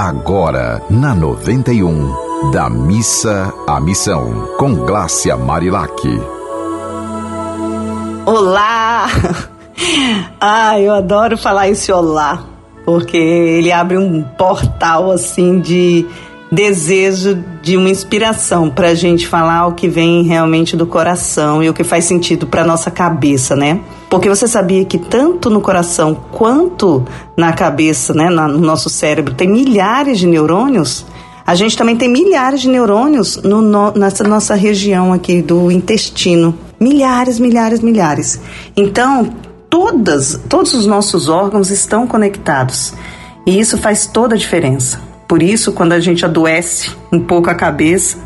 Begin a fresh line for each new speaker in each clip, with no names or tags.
Agora, na 91, da missa à missão, com Glácia Marilac.
Olá! Ah, eu adoro falar esse olá, porque ele abre um portal assim de desejo de uma inspiração para a gente falar o que vem realmente do coração e o que faz sentido para nossa cabeça, né? Porque você sabia que tanto no coração quanto na cabeça, né, no nosso cérebro, tem milhares de neurônios? A gente também tem milhares de neurônios no, no, nessa nossa região aqui do intestino. Milhares, milhares, milhares. Então, todas, todos os nossos órgãos estão conectados. E isso faz toda a diferença. Por isso, quando a gente adoece um pouco a cabeça,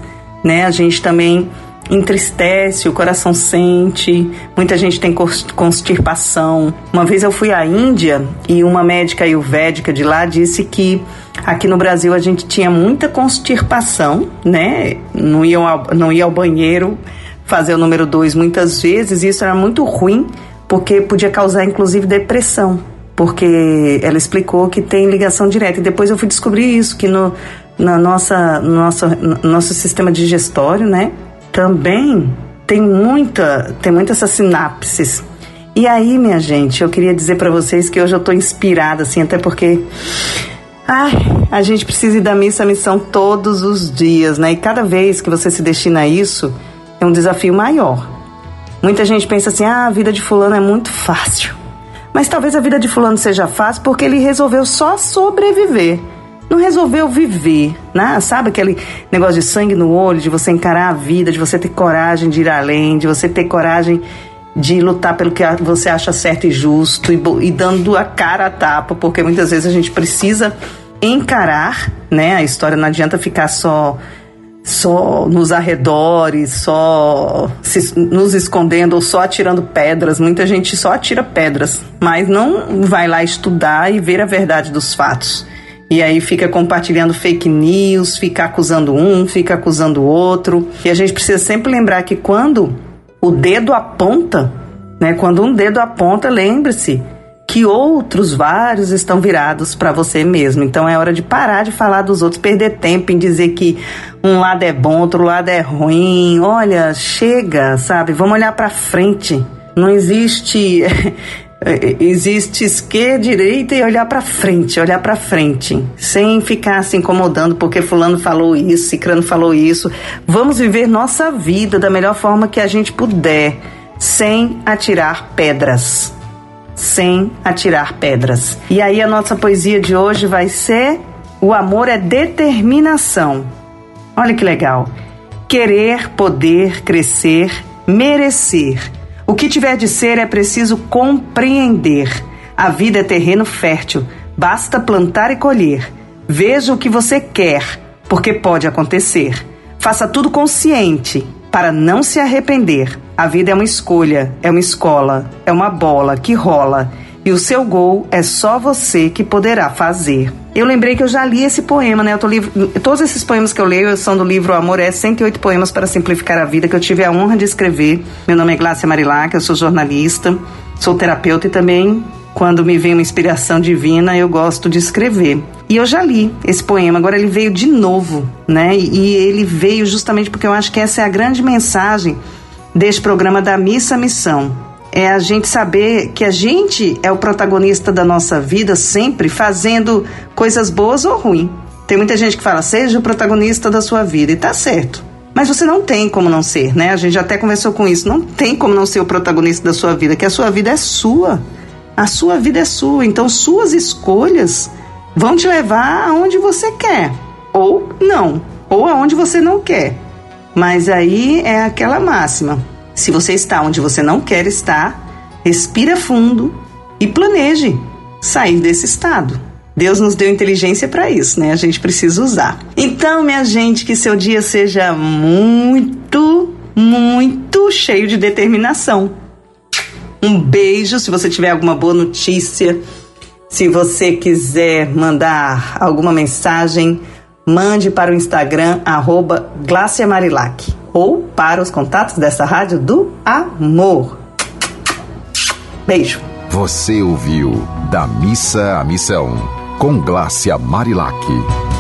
né, a gente também entristece, o coração sente, muita gente tem constipação. Uma vez eu fui à Índia e uma médica ayurvédica de lá disse que aqui no Brasil a gente tinha muita constipação, né? Não ia ao, não ia ao banheiro fazer o número dois muitas vezes e isso era muito ruim porque podia causar inclusive depressão porque ela explicou que tem ligação direta. E depois eu fui descobrir isso, que no, na nossa, no nosso, no nosso sistema digestório, né, também tem muita, tem muitas sinapses. E aí, minha gente, eu queria dizer para vocês que hoje eu tô inspirada, assim, até porque Ai, a gente precisa ir da missa à missão todos os dias, né? E cada vez que você se destina a isso, é um desafio maior. Muita gente pensa assim: ah, a vida de fulano é muito fácil. Mas talvez a vida de fulano seja fácil porque ele resolveu só sobreviver. Não resolveu viver, né? Sabe aquele negócio de sangue no olho, de você encarar a vida, de você ter coragem de ir além, de você ter coragem de lutar pelo que você acha certo e justo e, e dando a cara a tapa, porque muitas vezes a gente precisa encarar, né? A história não adianta ficar só só nos arredores, só se, nos escondendo ou só atirando pedras. Muita gente só atira pedras, mas não vai lá estudar e ver a verdade dos fatos. E aí fica compartilhando fake news, fica acusando um, fica acusando o outro. E a gente precisa sempre lembrar que quando o dedo aponta, né, quando um dedo aponta, lembre-se que outros vários estão virados para você mesmo. Então é hora de parar de falar dos outros, perder tempo em dizer que um lado é bom, outro lado é ruim. Olha, chega, sabe? Vamos olhar para frente. Não existe existe esquerda, direita e olhar para frente, olhar para frente, sem ficar se incomodando porque fulano falou isso, cicrano falou isso. Vamos viver nossa vida da melhor forma que a gente puder, sem atirar pedras sem atirar pedras. E aí a nossa poesia de hoje vai ser O amor é determinação. Olha que legal. Querer, poder, crescer, merecer. O que tiver de ser é preciso compreender. A vida é terreno fértil, basta plantar e colher. Veja o que você quer, porque pode acontecer. Faça tudo consciente para não se arrepender. A vida é uma escolha, é uma escola, é uma bola que rola. E o seu gol é só você que poderá fazer. Eu lembrei que eu já li esse poema, né? Eu tô li... Todos esses poemas que eu leio são do livro Amor é 108 poemas para simplificar a vida, que eu tive a honra de escrever. Meu nome é Glácia Marilac, eu sou jornalista, sou terapeuta e também quando me vem uma inspiração divina, eu gosto de escrever. E eu já li esse poema, agora ele veio de novo, né? E ele veio justamente porque eu acho que essa é a grande mensagem deste programa da Missa Missão. É a gente saber que a gente é o protagonista da nossa vida sempre fazendo coisas boas ou ruins. Tem muita gente que fala, seja o protagonista da sua vida, e tá certo. Mas você não tem como não ser, né? A gente até conversou com isso. Não tem como não ser o protagonista da sua vida, que a sua vida é sua. A sua vida é sua. Então, suas escolhas vão te levar aonde você quer. Ou não. Ou aonde você não quer. Mas aí é aquela máxima. Se você está onde você não quer estar, respira fundo e planeje sair desse estado. Deus nos deu inteligência para isso, né? A gente precisa usar. Então, minha gente, que seu dia seja muito, muito cheio de determinação. Um beijo. Se você tiver alguma boa notícia, se você quiser mandar alguma mensagem, mande para o Instagram, arroba Marilac, ou para os contatos dessa rádio do amor. Beijo.
Você ouviu Da Missa à Missão, com Glácia Marilac.